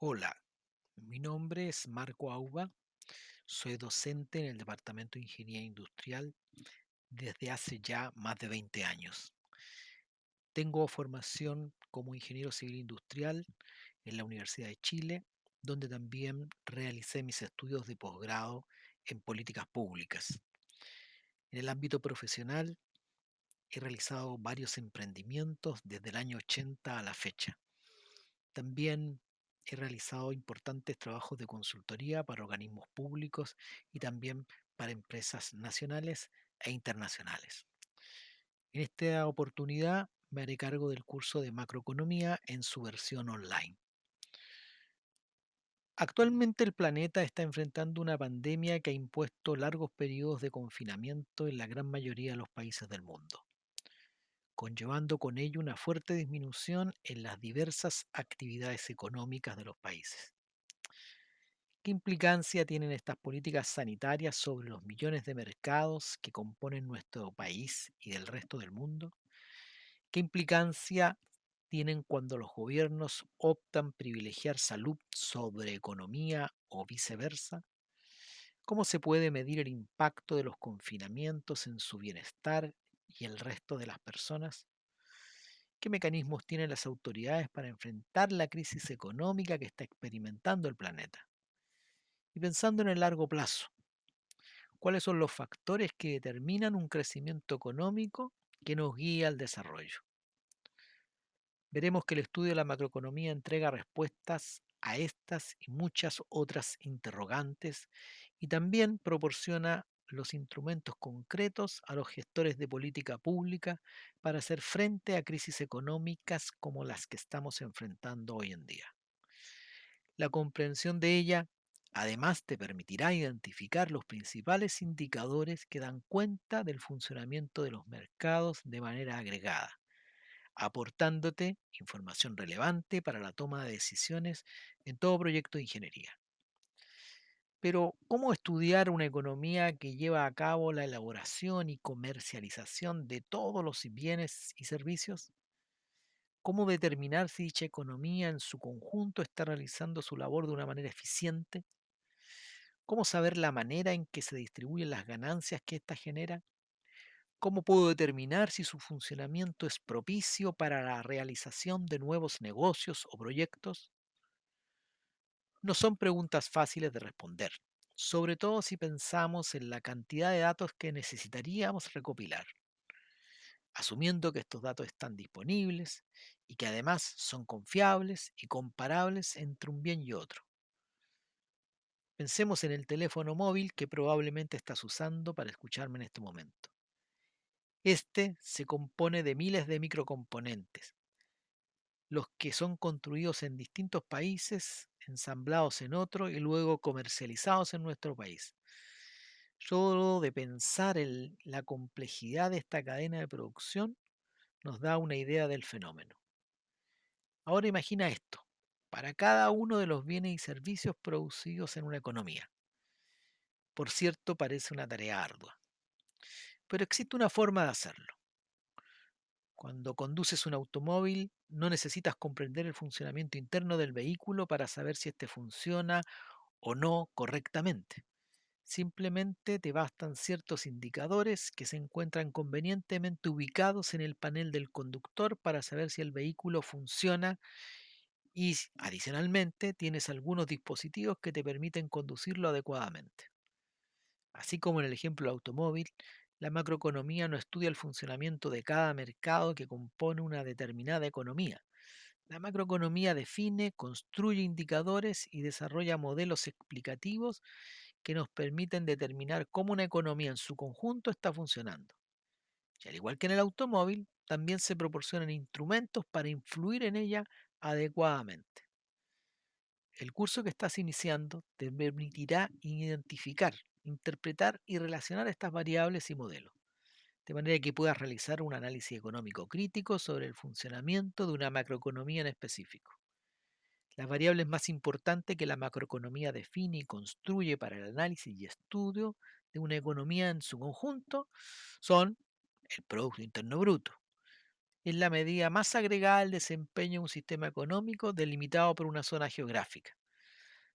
Hola, mi nombre es Marco Auba, soy docente en el Departamento de Ingeniería Industrial desde hace ya más de 20 años. Tengo formación como ingeniero civil industrial en la Universidad de Chile, donde también realicé mis estudios de posgrado en políticas públicas. En el ámbito profesional he realizado varios emprendimientos desde el año 80 a la fecha. También he realizado importantes trabajos de consultoría para organismos públicos y también para empresas nacionales e internacionales. En esta oportunidad me haré cargo del curso de macroeconomía en su versión online. Actualmente el planeta está enfrentando una pandemia que ha impuesto largos periodos de confinamiento en la gran mayoría de los países del mundo conllevando con ello una fuerte disminución en las diversas actividades económicas de los países. ¿Qué implicancia tienen estas políticas sanitarias sobre los millones de mercados que componen nuestro país y del resto del mundo? ¿Qué implicancia tienen cuando los gobiernos optan privilegiar salud sobre economía o viceversa? ¿Cómo se puede medir el impacto de los confinamientos en su bienestar y el resto de las personas? ¿Qué mecanismos tienen las autoridades para enfrentar la crisis económica que está experimentando el planeta? Y pensando en el largo plazo, ¿cuáles son los factores que determinan un crecimiento económico que nos guía al desarrollo? Veremos que el estudio de la macroeconomía entrega respuestas a estas y muchas otras interrogantes y también proporciona los instrumentos concretos a los gestores de política pública para hacer frente a crisis económicas como las que estamos enfrentando hoy en día. La comprensión de ella además te permitirá identificar los principales indicadores que dan cuenta del funcionamiento de los mercados de manera agregada, aportándote información relevante para la toma de decisiones en todo proyecto de ingeniería. Pero, ¿cómo estudiar una economía que lleva a cabo la elaboración y comercialización de todos los bienes y servicios? ¿Cómo determinar si dicha economía en su conjunto está realizando su labor de una manera eficiente? ¿Cómo saber la manera en que se distribuyen las ganancias que ésta genera? ¿Cómo puedo determinar si su funcionamiento es propicio para la realización de nuevos negocios o proyectos? No son preguntas fáciles de responder, sobre todo si pensamos en la cantidad de datos que necesitaríamos recopilar, asumiendo que estos datos están disponibles y que además son confiables y comparables entre un bien y otro. Pensemos en el teléfono móvil que probablemente estás usando para escucharme en este momento. Este se compone de miles de microcomponentes, los que son construidos en distintos países, ensamblados en otro y luego comercializados en nuestro país. Solo de pensar en la complejidad de esta cadena de producción nos da una idea del fenómeno. Ahora imagina esto, para cada uno de los bienes y servicios producidos en una economía. Por cierto, parece una tarea ardua, pero existe una forma de hacerlo. Cuando conduces un automóvil, no necesitas comprender el funcionamiento interno del vehículo para saber si éste funciona o no correctamente. Simplemente te bastan ciertos indicadores que se encuentran convenientemente ubicados en el panel del conductor para saber si el vehículo funciona y adicionalmente tienes algunos dispositivos que te permiten conducirlo adecuadamente. Así como en el ejemplo automóvil, la macroeconomía no estudia el funcionamiento de cada mercado que compone una determinada economía. La macroeconomía define, construye indicadores y desarrolla modelos explicativos que nos permiten determinar cómo una economía en su conjunto está funcionando. Y al igual que en el automóvil, también se proporcionan instrumentos para influir en ella adecuadamente. El curso que estás iniciando te permitirá identificar interpretar y relacionar estas variables y modelos, de manera que puedas realizar un análisis económico crítico sobre el funcionamiento de una macroeconomía en específico. Las variables más importantes que la macroeconomía define y construye para el análisis y estudio de una economía en su conjunto son el Producto Interno Bruto, es la medida más agregada al desempeño de un sistema económico delimitado por una zona geográfica.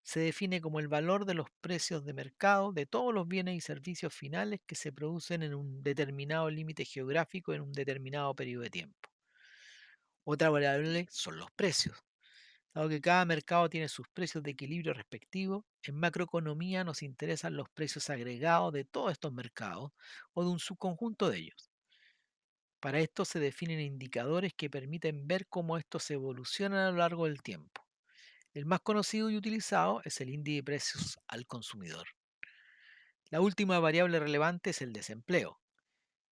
Se define como el valor de los precios de mercado de todos los bienes y servicios finales que se producen en un determinado límite geográfico en un determinado periodo de tiempo. Otra variable son los precios. Dado que cada mercado tiene sus precios de equilibrio respectivos, en macroeconomía nos interesan los precios agregados de todos estos mercados o de un subconjunto de ellos. Para esto se definen indicadores que permiten ver cómo estos evolucionan a lo largo del tiempo. El más conocido y utilizado es el índice de precios al consumidor. La última variable relevante es el desempleo.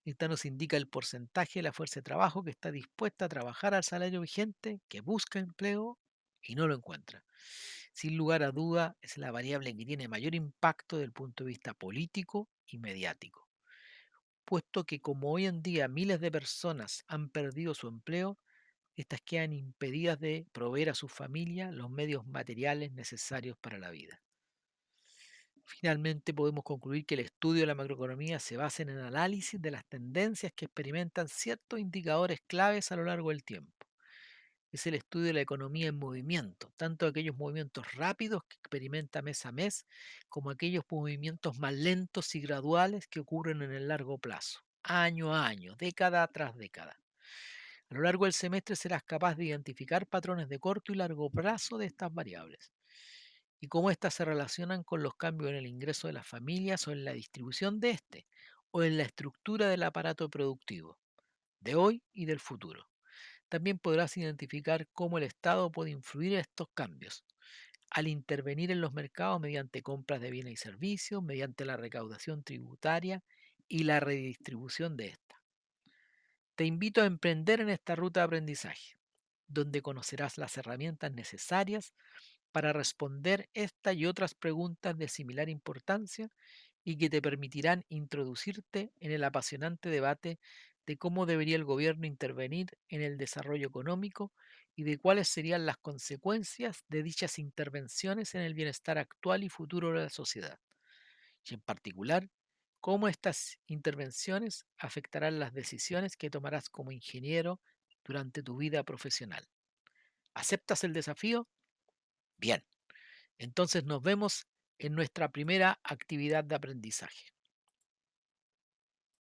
Esta nos indica el porcentaje de la fuerza de trabajo que está dispuesta a trabajar al salario vigente, que busca empleo y no lo encuentra. Sin lugar a duda, es la variable que tiene mayor impacto desde el punto de vista político y mediático, puesto que como hoy en día miles de personas han perdido su empleo, estas quedan impedidas de proveer a su familia los medios materiales necesarios para la vida. Finalmente podemos concluir que el estudio de la macroeconomía se basa en el análisis de las tendencias que experimentan ciertos indicadores claves a lo largo del tiempo es el estudio de la economía en movimiento, tanto aquellos movimientos rápidos que experimenta mes a mes, como aquellos movimientos más lentos y graduales que ocurren en el largo plazo, año a año, década tras década. A lo largo del semestre serás capaz de identificar patrones de corto y largo plazo de estas variables y cómo éstas se relacionan con los cambios en el ingreso de las familias o en la distribución de este, o en la estructura del aparato productivo, de hoy y del futuro. También podrás identificar cómo el Estado puede influir en estos cambios al intervenir en los mercados mediante compras de bienes y servicios, mediante la recaudación tributaria y la redistribución de esta. Te invito a emprender en esta ruta de aprendizaje, donde conocerás las herramientas necesarias para responder esta y otras preguntas de similar importancia y que te permitirán introducirte en el apasionante debate de cómo debería el gobierno intervenir en el desarrollo económico y de cuáles serían las consecuencias de dichas intervenciones en el bienestar actual y futuro de la sociedad. Y en particular, cómo estas intervenciones afectarán las decisiones que tomarás como ingeniero durante tu vida profesional. ¿Aceptas el desafío? Bien, entonces nos vemos en nuestra primera actividad de aprendizaje.